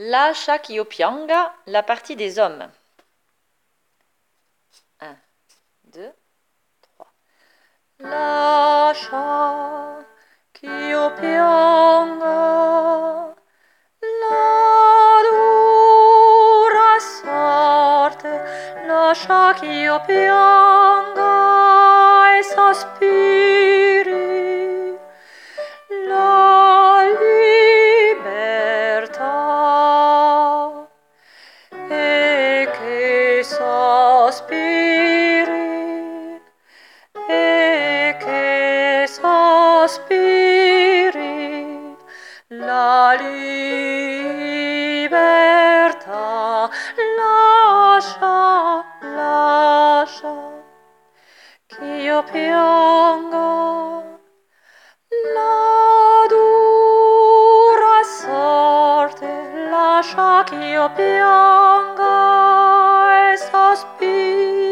La Shakyopianga, la partie des hommes. 1, 2, 3. La Shakyopianga, la dura sorte, la Shakyopianga e sospira. Sospiri e che sospiri la libertà. Lascia lascia ch'io pianga la dura sorte. Lascia ch'io pianga e sospiri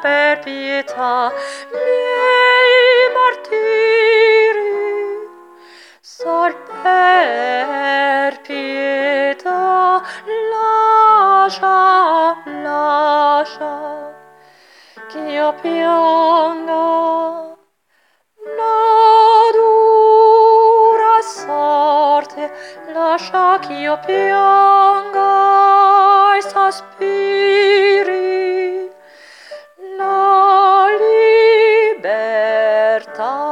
per pietà miei martiri sol per pietà lascia lascia che io pianga la dura sorte lascia che io pianga e sospiri. 더